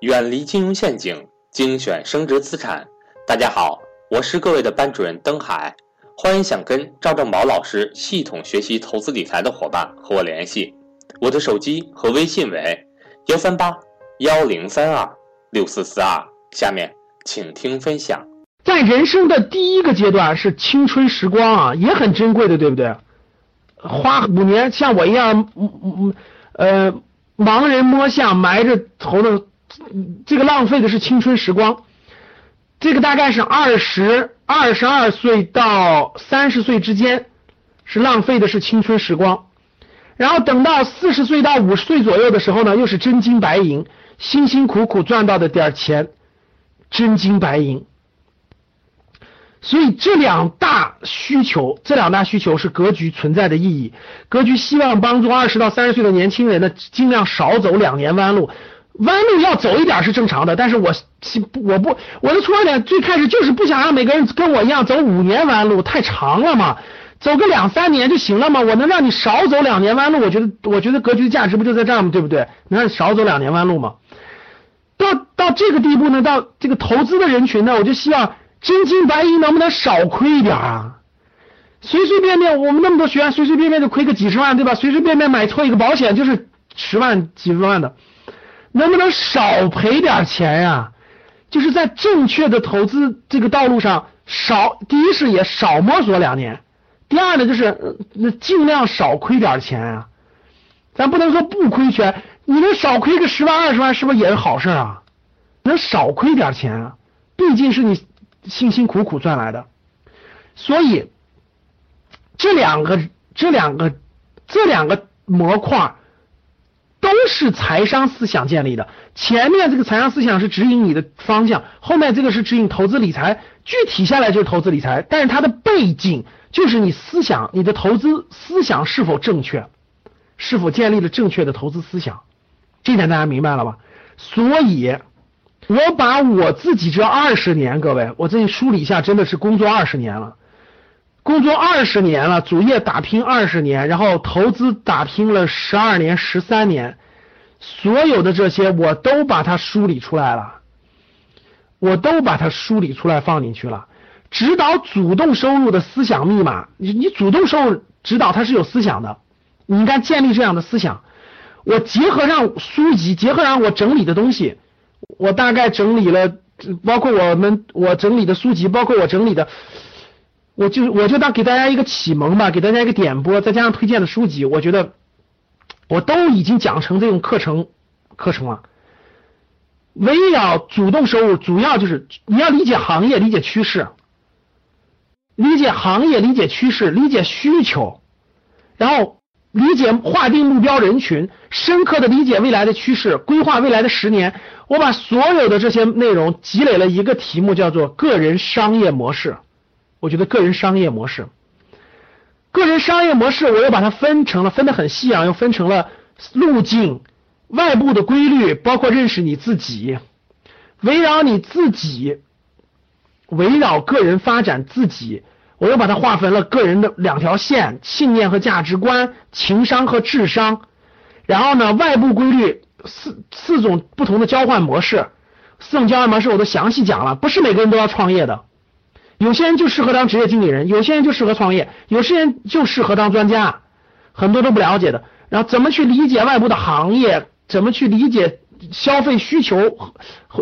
远离金融陷阱，精选升值资产。大家好，我是各位的班主任登海，欢迎想跟赵正宝老师系统学习投资理财的伙伴和我联系，我的手机和微信为幺三八幺零三二六四四二。下面请听分享。在人生的第一个阶段是青春时光啊，也很珍贵的，对不对？花五年像我一样，嗯嗯呃，盲人摸象，埋着头的，这个浪费的是青春时光。这个大概是二十二十二岁到三十岁之间，是浪费的是青春时光。然后等到四十岁到五十岁左右的时候呢，又是真金白银，辛辛苦苦赚到的点钱，真金白银。所以这两大需求，这两大需求是格局存在的意义。格局希望帮助二十到三十岁的年轻人呢，尽量少走两年弯路。弯路要走一点是正常的，但是我我不我的出发点最开始就是不想让每个人跟我一样走五年弯路，太长了嘛，走个两三年就行了嘛。我能让你少走两年弯路，我觉得我觉得格局的价值不就在这儿吗？对不对？能让你少走两年弯路吗？到到这个地步呢，到这个投资的人群呢，我就希望。真金白银能不能少亏一点啊？随随便便我们那么多学员，随随便便就亏个几十万，对吧？随随便便买错一个保险就是十万、几十万的，能不能少赔点钱呀？就是在正确的投资这个道路上少，第一是也少摸索两年，第二呢就是那尽量少亏点钱啊。咱不能说不亏钱，你能少亏个十万、二十万，是不是也是好事啊？能少亏点钱啊？毕竟是你。辛辛苦苦赚来的，所以这两个、这两个、这两个模块都是财商思想建立的。前面这个财商思想是指引你的方向，后面这个是指引投资理财。具体下来就是投资理财，但是它的背景就是你思想、你的投资思想是否正确，是否建立了正确的投资思想。这点大家明白了吧？所以。我把我自己这二十年，各位，我这里梳理一下，真的是工作二十年了，工作二十年了，主业打拼二十年，然后投资打拼了十二年、十三年，所有的这些我都把它梳理出来了，我都把它梳理出来放进去了。指导主动收入的思想密码，你你主动收入指导它是有思想的，你应该建立这样的思想。我结合上书籍，结合上我整理的东西。我大概整理了，包括我们我整理的书籍，包括我整理的，我就我就当给大家一个启蒙吧，给大家一个点拨，再加上推荐的书籍，我觉得我都已经讲成这种课程课程了。围绕主动收入，主要就是你要理解行业，理解趋势，理解行业，理解趋势，理解需求，然后。理解划定目标人群，深刻的理解未来的趋势，规划未来的十年。我把所有的这些内容积累了一个题目，叫做个人商业模式。我觉得个人商业模式，个人商业模式，我又把它分成了，分得很细啊，又分成了路径、外部的规律，包括认识你自己，围绕你自己，围绕个人发展自己。我又把它划分了个人的两条线：信念和价值观、情商和智商。然后呢，外部规律四四种不同的交换模式，四种交换模式我都详细讲了。不是每个人都要创业的，有些人就适合当职业经理人，有些人就适合创业，有些人就适合当专家，很多都不了解的。然后怎么去理解外部的行业？怎么去理解？消费需求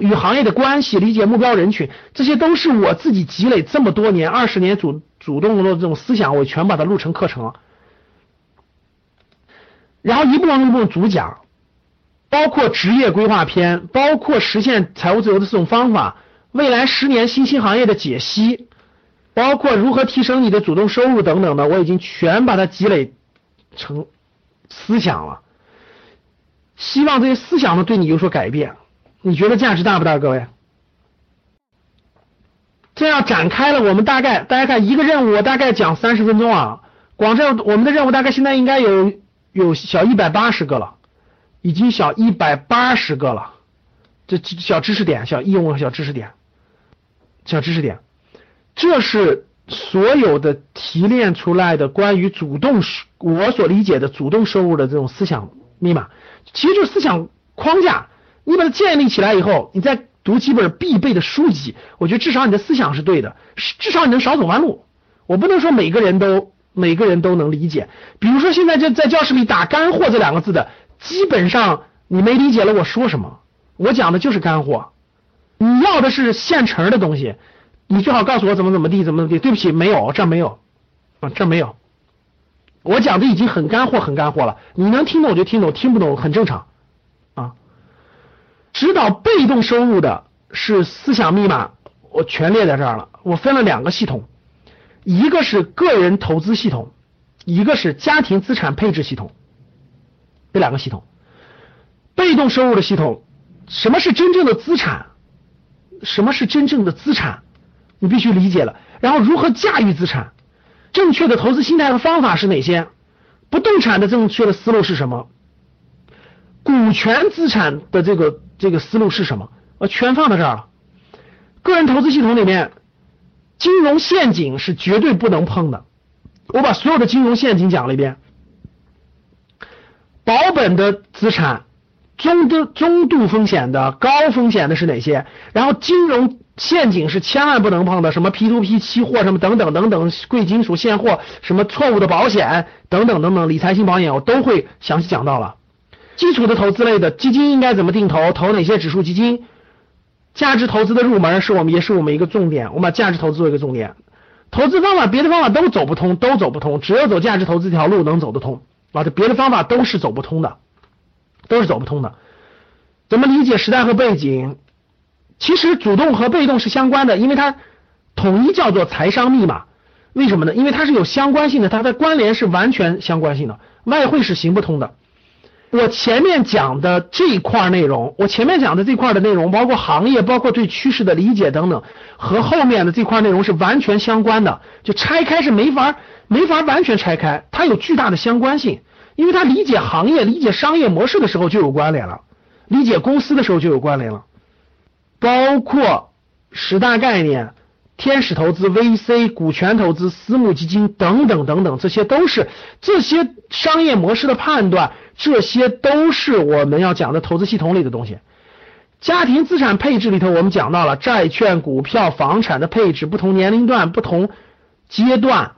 与行业的关系，理解目标人群，这些都是我自己积累这么多年、二十年主主动的这种思想，我全把它录成课程了。然后一步一步主讲，包括职业规划篇，包括实现财务自由的四种方法，未来十年新兴行业的解析，包括如何提升你的主动收入等等的，我已经全把它积累成思想了。希望这些思想呢对你有所改变，你觉得价值大不大？各位，这样展开了，我们大概大家看一个任务，我大概讲三十分钟啊。广州我们的任务大概现在应该有有小一百八十个了，已经小一百八十个了。这小知识点，小应用小知识点，小知识点，这是所有的提炼出来的关于主动收我所理解的主动收入的这种思想密码。其实就是思想框架，你把它建立起来以后，你再读几本必备的书籍，我觉得至少你的思想是对的，至少你能少走弯路。我不能说每个人都每个人都能理解。比如说现在就在教室里打“干货”这两个字的，基本上你没理解了我说什么。我讲的就是干货。你要的是现成的东西，你最好告诉我怎么怎么地，怎么怎么地。对不起，没有，这没有，啊，这没有。我讲的已经很干货，很干货了。你能听懂就听懂，听不懂很正常啊。指导被动收入的是思想密码，我全列在这儿了。我分了两个系统，一个是个人投资系统，一个是家庭资产配置系统。这两个系统，被动收入的系统，什么是真正的资产？什么是真正的资产？你必须理解了。然后如何驾驭资产？正确的投资心态和方法是哪些？不动产的正确的思路是什么？股权资产的这个这个思路是什么？我全放在这儿了。个人投资系统里面，金融陷阱是绝对不能碰的。我把所有的金融陷阱讲了一遍。保本的资产。中度中度风险的、高风险的是哪些？然后金融陷阱是千万不能碰的，什么 P to P 期货什么等等等等，贵金属现货，什么错误的保险等等等等，理财型保险我都会详细讲到了。基础的投资类的基金应该怎么定投？投哪些指数基金？价值投资的入门是我们也是我们一个重点，我们把价值投资做一个重点。投资方法别的方法都走不通，都走不通，只有走价值投资这条路能走得通啊！这别的方法都是走不通的。都是走不通的。怎么理解时代和背景？其实主动和被动是相关的，因为它统一叫做财商密码。为什么呢？因为它是有相关性的，它的关联是完全相关性的。外汇是行不通的。我前面讲的这一块内容，我前面讲的这块的内容，包括行业，包括对趋势的理解等等，和后面的这块内容是完全相关的。就拆开是没法没法完全拆开，它有巨大的相关性。因为它理解行业、理解商业模式的时候就有关联了，理解公司的时候就有关联了，包括十大概念、天使投资、VC、股权投资、私募基金等等等等，这些都是这些商业模式的判断，这些都是我们要讲的投资系统里的东西。家庭资产配置里头，我们讲到了债券、股票、房产的配置，不同年龄段、不同阶段。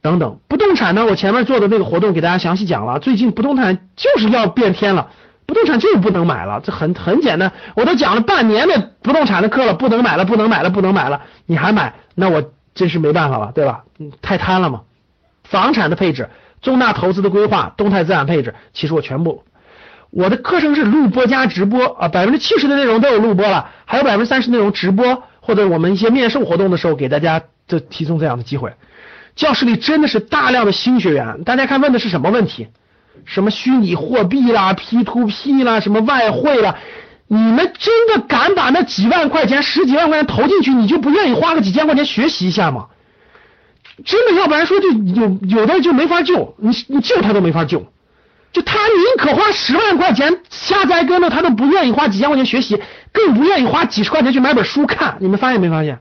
等等，不动产呢？我前面做的那个活动给大家详细讲了。最近不动产就是要变天了，不动产就是不能买了，这很很简单。我都讲了半年的不动产的课了，不能买了，不能买了，不能买了，你还买？那我真是没办法了，对吧？太贪了嘛。房产的配置、重大投资的规划、动态资产配置，其实我全部，我的课程是录播加直播啊，百分之七十的内容都有录播了，还有百分之三十内容直播，或者我们一些面授活动的时候给大家这提供这样的机会。教室里真的是大量的新学员，大家看问的是什么问题？什么虚拟货币啦、P to P 啦、什么外汇啦？你们真的敢把那几万块钱、十几万块钱投进去，你就不愿意花个几千块钱学习一下吗？真的，要不然说就有有的就没法救，你你救他都没法救，就他宁可花十万块钱瞎栽跟头，他都不愿意花几千块钱学习，更不愿意花几十块钱去买本书看。你们发现没发现？